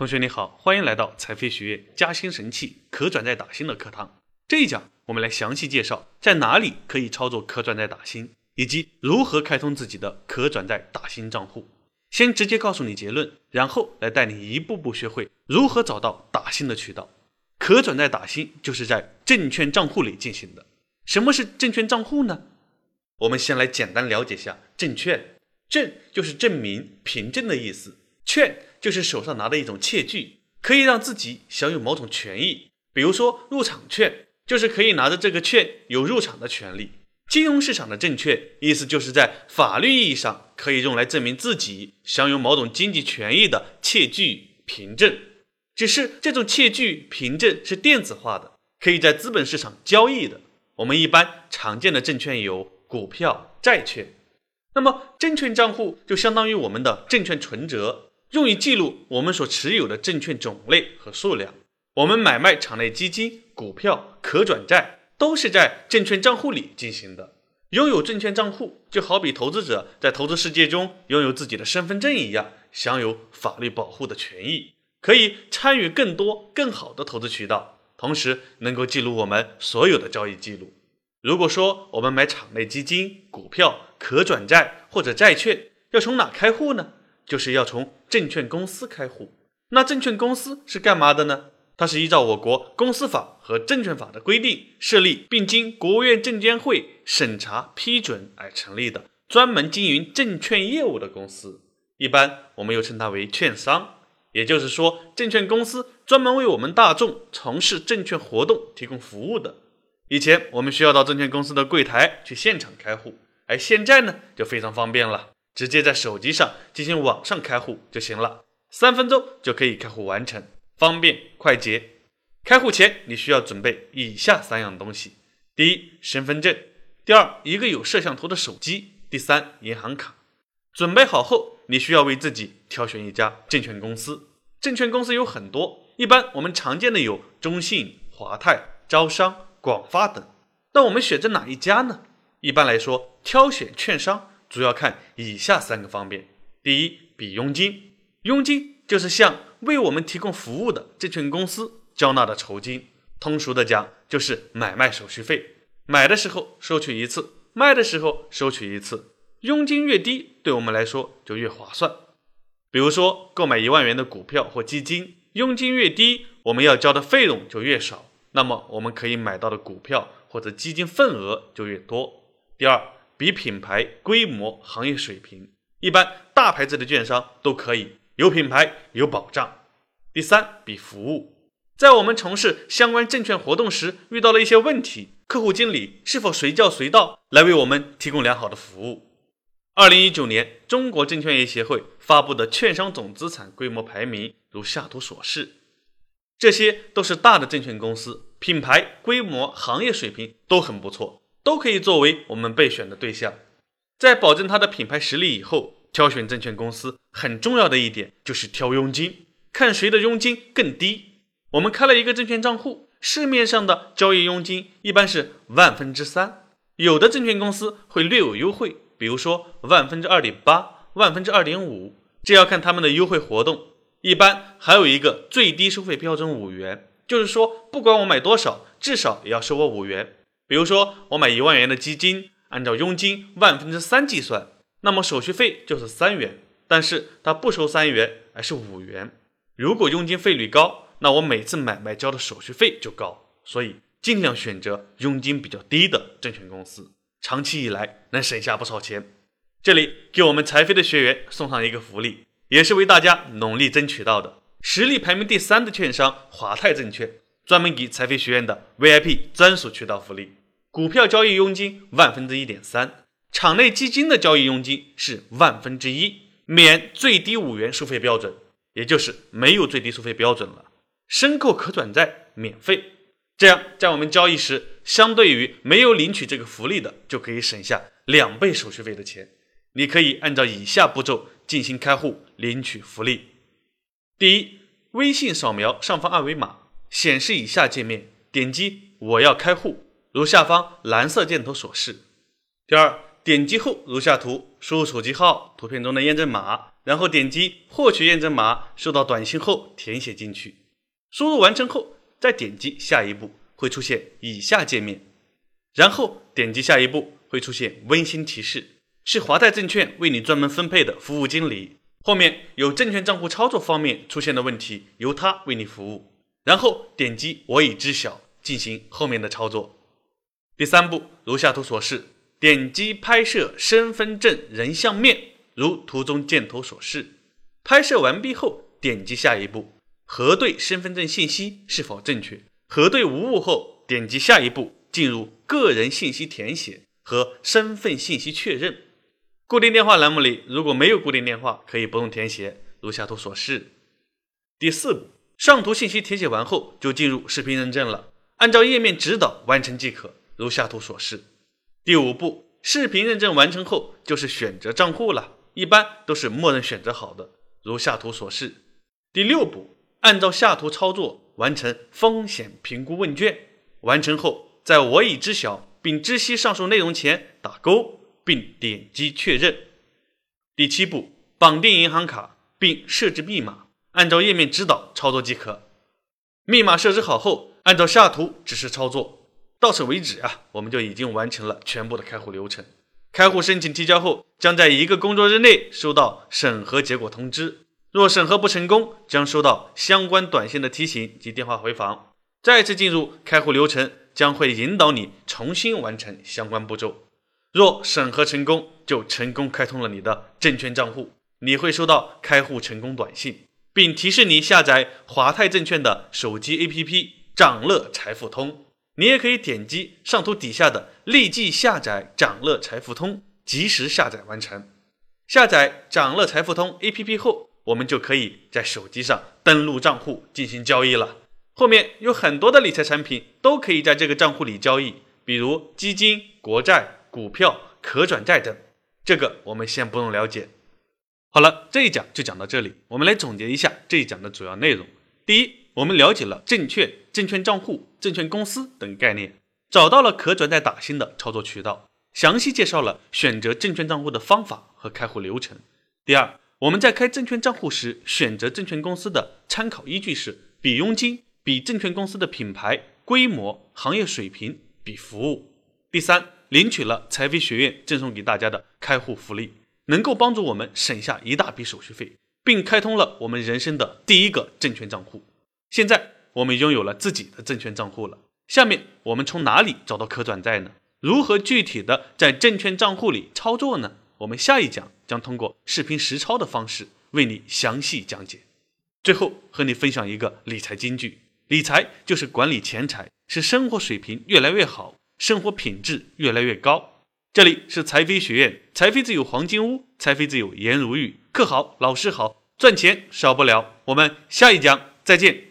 同学你好，欢迎来到财飞学院加薪神器可转债打新的课堂。这一讲我们来详细介绍在哪里可以操作可转债打新，以及如何开通自己的可转债打新账户。先直接告诉你结论，然后来带你一步步学会如何找到打新的渠道。可转债打新就是在证券账户里进行的。什么是证券账户呢？我们先来简单了解下证券。证就是证明、凭证的意思，券就是手上拿的一种窃据，可以让自己享有某种权益。比如说入场券，就是可以拿着这个券有入场的权利。金融市场的证券，意思就是在法律意义上可以用来证明自己享有某种经济权益的窃据、凭证。只是这种窃据、凭证是电子化的，可以在资本市场交易的。我们一般常见的证券有股票、债券。那么，证券账户就相当于我们的证券存折，用于记录我们所持有的证券种类和数量。我们买卖场内基金、股票、可转债，都是在证券账户里进行的。拥有证券账户，就好比投资者在投资世界中拥有自己的身份证一样，享有法律保护的权益，可以参与更多、更好的投资渠道，同时能够记录我们所有的交易记录。如果说我们买场内基金、股票，可转债或者债券要从哪开户呢？就是要从证券公司开户。那证券公司是干嘛的呢？它是依照我国公司法和证券法的规定设立，并经国务院证监会审查批准而成立的，专门经营证券业务的公司。一般我们又称它为券商。也就是说，证券公司专门为我们大众从事证券活动提供服务的。以前我们需要到证券公司的柜台去现场开户。而现在呢，就非常方便了，直接在手机上进行网上开户就行了，三分钟就可以开户完成，方便快捷。开户前你需要准备以下三样东西：第一，身份证；第二，一个有摄像头的手机；第三，银行卡。准备好后，你需要为自己挑选一家证券公司。证券公司有很多，一般我们常见的有中信、华泰、招商、广发等。那我们选择哪一家呢？一般来说，挑选券商主要看以下三个方面：第一，比佣金，佣金就是向为我们提供服务的证券公司交纳的酬金，通俗的讲就是买卖手续费。买的时候收取一次，卖的时候收取一次，佣金越低，对我们来说就越划算。比如说，购买一万元的股票或基金，佣金越低，我们要交的费用就越少，那么我们可以买到的股票或者基金份额就越多。第二，比品牌规模、行业水平，一般大牌子的券商都可以有品牌、有保障。第三，比服务，在我们从事相关证券活动时遇到了一些问题，客户经理是否随叫随到来为我们提供良好的服务？二零一九年，中国证券业协会发布的券商总资产规模排名如下图所示，这些都是大的证券公司，品牌、规模、行业水平都很不错。都可以作为我们备选的对象，在保证它的品牌实力以后，挑选证券公司很重要的一点就是挑佣金，看谁的佣金更低。我们开了一个证券账户，市面上的交易佣金一般是万分之三，有的证券公司会略有优惠，比如说万分之二点八、万分之二点五，这要看他们的优惠活动。一般还有一个最低收费标准五元，就是说不管我买多少，至少也要收我五元。比如说，我买一万元的基金，按照佣金万分之三计算，那么手续费就是三元，但是它不收三元，而是五元。如果佣金费率高，那我每次买卖交的手续费就高，所以尽量选择佣金比较低的证券公司，长期以来能省下不少钱。这里给我们财飞的学员送上一个福利，也是为大家努力争取到的，实力排名第三的券商华泰证券，专门给财飞学院的 VIP 专属渠道福利。股票交易佣金万分之一点三，场内基金的交易佣金是万分之一，免最低五元收费标准，也就是没有最低收费标准了。申购可转债免费，这样在我们交易时，相对于没有领取这个福利的，就可以省下两倍手续费的钱。你可以按照以下步骤进行开户领取福利：第一，微信扫描上方二维码，显示以下界面，点击我要开户。如下方蓝色箭头所示。第二，点击后如下图输入手机号、图片中的验证码，然后点击获取验证码，收到短信后填写进去。输入完成后，再点击下一步，会出现以下界面。然后点击下一步，会出现温馨提示，是华泰证券为你专门分配的服务经理。后面有证券账户操作方面出现的问题，由他为你服务。然后点击我已知晓，进行后面的操作。第三步，如下图所示，点击拍摄身份证人像面，如图中箭头所示。拍摄完毕后，点击下一步，核对身份证信息是否正确。核对无误后，点击下一步，进入个人信息填写和身份信息确认。固定电话栏目里如果没有固定电话，可以不用填写，如下图所示。第四步，上图信息填写完后，就进入视频认证了，按照页面指导完成即可，如下图所示。第五步，视频认证完成后，就是选择账户了，一般都是默认选择好的，如下图所示。第六步，按照下图操作完成风险评估问卷，完成后，在我已知晓并知悉上述内容前打勾。并点击确认。第七步，绑定银行卡并设置密码，按照页面指导操作即可。密码设置好后，按照下图指示操作。到此为止啊，我们就已经完成了全部的开户流程。开户申请提交后，将在一个工作日内收到审核结果通知。若审核不成功，将收到相关短信的提醒及电话回访。再次进入开户流程，将会引导你重新完成相关步骤。若审核成功，就成功开通了你的证券账户，你会收到开户成功短信，并提示你下载华泰证券的手机 APP“ 掌乐财富通”。你也可以点击上图底下的“立即下载掌乐财富通”，及时下载完成。下载掌乐财富通 APP 后，我们就可以在手机上登录账户进行交易了。后面有很多的理财产品都可以在这个账户里交易，比如基金、国债。股票、可转债等，这个我们先不用了解。好了，这一讲就讲到这里。我们来总结一下这一讲的主要内容。第一，我们了解了证券、证券账户、证券公司等概念，找到了可转债打新的操作渠道，详细介绍了选择证券账户的方法和开户流程。第二，我们在开证券账户时，选择证券公司的参考依据是比佣金、比证券公司的品牌、规模、行业水平、比服务。第三。领取了财飞学院赠送给大家的开户福利，能够帮助我们省下一大笔手续费，并开通了我们人生的第一个证券账户。现在我们拥有了自己的证券账户了。下面我们从哪里找到可转债呢？如何具体的在证券账户里操作呢？我们下一讲将通过视频实操的方式为你详细讲解。最后和你分享一个理财金句：理财就是管理钱财，使生活水平越来越好。生活品质越来越高。这里是财飞学院，财飞自有黄金屋，财飞自有颜如玉。课好，老师好，赚钱少不了。我们下一讲再见。